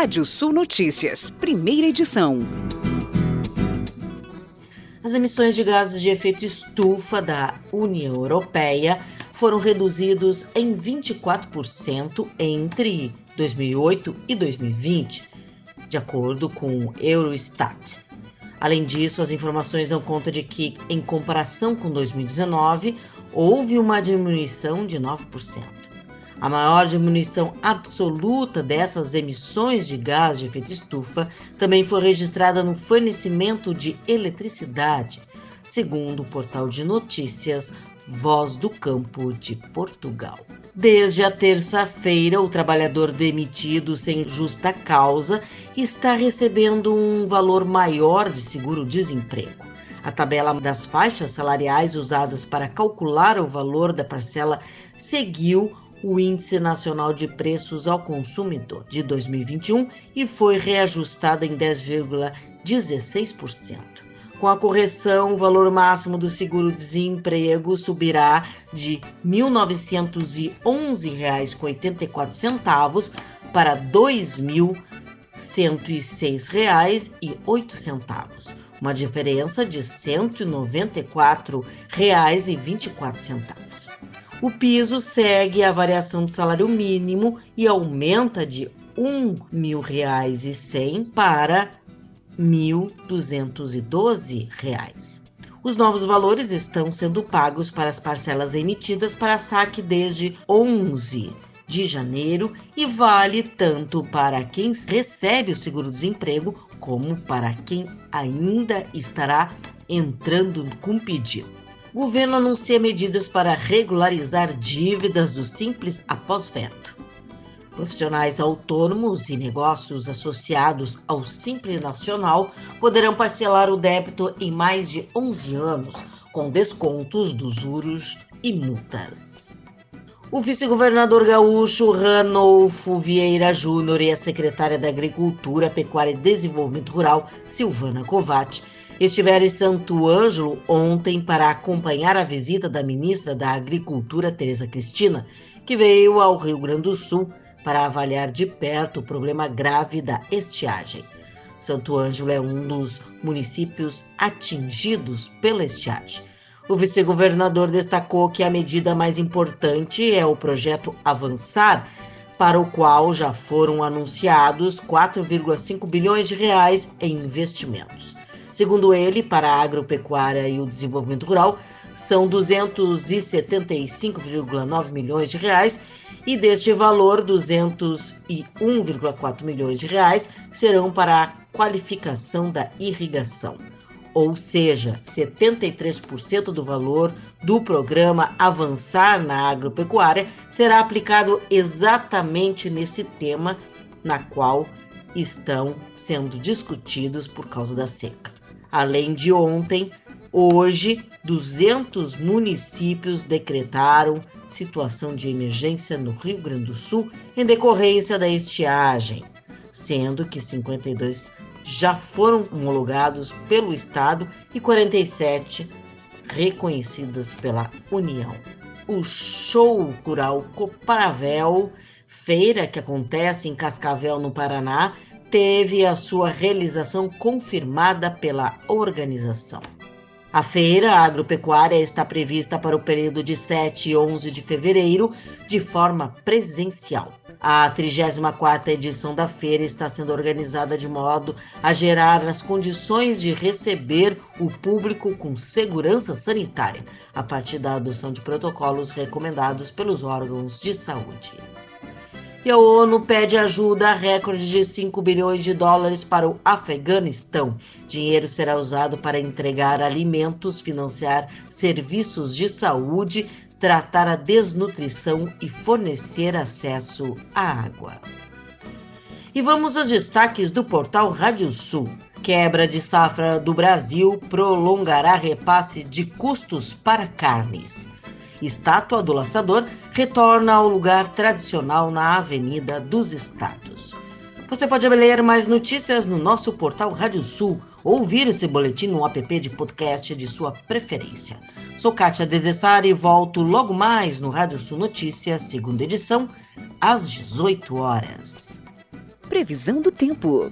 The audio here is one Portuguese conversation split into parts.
Rádio Sul Notícias, primeira edição. As emissões de gases de efeito estufa da União Europeia foram reduzidos em 24% entre 2008 e 2020, de acordo com o Eurostat. Além disso, as informações dão conta de que, em comparação com 2019, houve uma diminuição de 9%. A maior diminuição absoluta dessas emissões de gás de efeito estufa também foi registrada no fornecimento de eletricidade, segundo o portal de notícias Voz do Campo de Portugal. Desde a terça-feira, o trabalhador demitido sem justa causa está recebendo um valor maior de seguro-desemprego. A tabela das faixas salariais usadas para calcular o valor da parcela seguiu o Índice Nacional de Preços ao Consumidor de 2021 e foi reajustada em 10,16%. Com a correção, o valor máximo do seguro-desemprego subirá de R$ 1.911,84 para R$ 2.106,08, uma diferença de R$ 194,24. O piso segue a variação do salário mínimo e aumenta de R$ 1.100 para R$ 1.212. Os novos valores estão sendo pagos para as parcelas emitidas para saque desde 11 de janeiro e vale tanto para quem recebe o seguro-desemprego como para quem ainda estará entrando com pedido. Governo anuncia medidas para regularizar dívidas do Simples após veto. Profissionais autônomos e negócios associados ao Simples Nacional poderão parcelar o débito em mais de 11 anos, com descontos dos juros e multas. O vice-governador gaúcho Ranolfo Vieira Júnior e a secretária da Agricultura, Pecuária e Desenvolvimento Rural, Silvana Covatti, estiveram em Santo Ângelo ontem para acompanhar a visita da ministra da Agricultura, Tereza Cristina, que veio ao Rio Grande do Sul para avaliar de perto o problema grave da estiagem. Santo Ângelo é um dos municípios atingidos pela estiagem. O vice-governador destacou que a medida mais importante é o projeto Avançar, para o qual já foram anunciados 4,5 bilhões de reais em investimentos. Segundo ele, para a agropecuária e o desenvolvimento rural, são 275,9 milhões de reais e deste valor, 201,4 milhões de reais serão para a qualificação da irrigação. Ou seja, 73% do valor do programa Avançar na Agropecuária será aplicado exatamente nesse tema na qual estão sendo discutidos por causa da seca. Além de ontem, Hoje, 200 municípios decretaram situação de emergência no Rio Grande do Sul em decorrência da estiagem, sendo que 52 já foram homologados pelo Estado e 47 reconhecidas pela União. O Show Rural Coparavel, feira que acontece em Cascavel, no Paraná, teve a sua realização confirmada pela organização. A feira agropecuária está prevista para o período de 7 e 11 de fevereiro, de forma presencial. A 34ª edição da feira está sendo organizada de modo a gerar as condições de receber o público com segurança sanitária, a partir da adoção de protocolos recomendados pelos órgãos de saúde. E a ONU pede ajuda a recorde de 5 bilhões de dólares para o Afeganistão. Dinheiro será usado para entregar alimentos, financiar serviços de saúde, tratar a desnutrição e fornecer acesso à água. E vamos aos destaques do portal Rádio Sul. Quebra de safra do Brasil prolongará repasse de custos para carnes. Estátua do Laçador retorna ao lugar tradicional na Avenida dos Estados. Você pode ler mais notícias no nosso portal Rádio Sul ou ouvir esse boletim no app de podcast de sua preferência. Sou Kátia Desessari e volto logo mais no Rádio Sul Notícias, segunda edição, às 18 horas. previsão do tempo.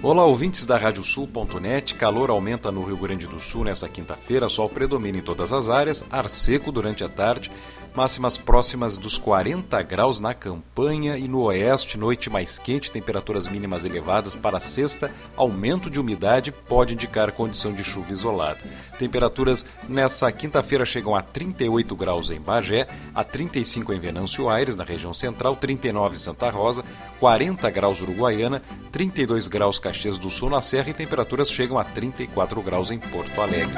Olá, ouvintes da Radiosul.net. Calor aumenta no Rio Grande do Sul nessa quinta-feira. Sol predomina em todas as áreas. Ar seco durante a tarde. Máximas próximas dos 40 graus na campanha e no oeste. Noite mais quente, temperaturas mínimas elevadas para sexta. Aumento de umidade pode indicar condição de chuva isolada. Temperaturas nessa quinta-feira chegam a 38 graus em Bagé, a 35 em Venâncio Aires, na região central, 39 em Santa Rosa, 40 graus Uruguaiana, 32 graus Caxias do Sul na Serra e temperaturas chegam a 34 graus em Porto Alegre.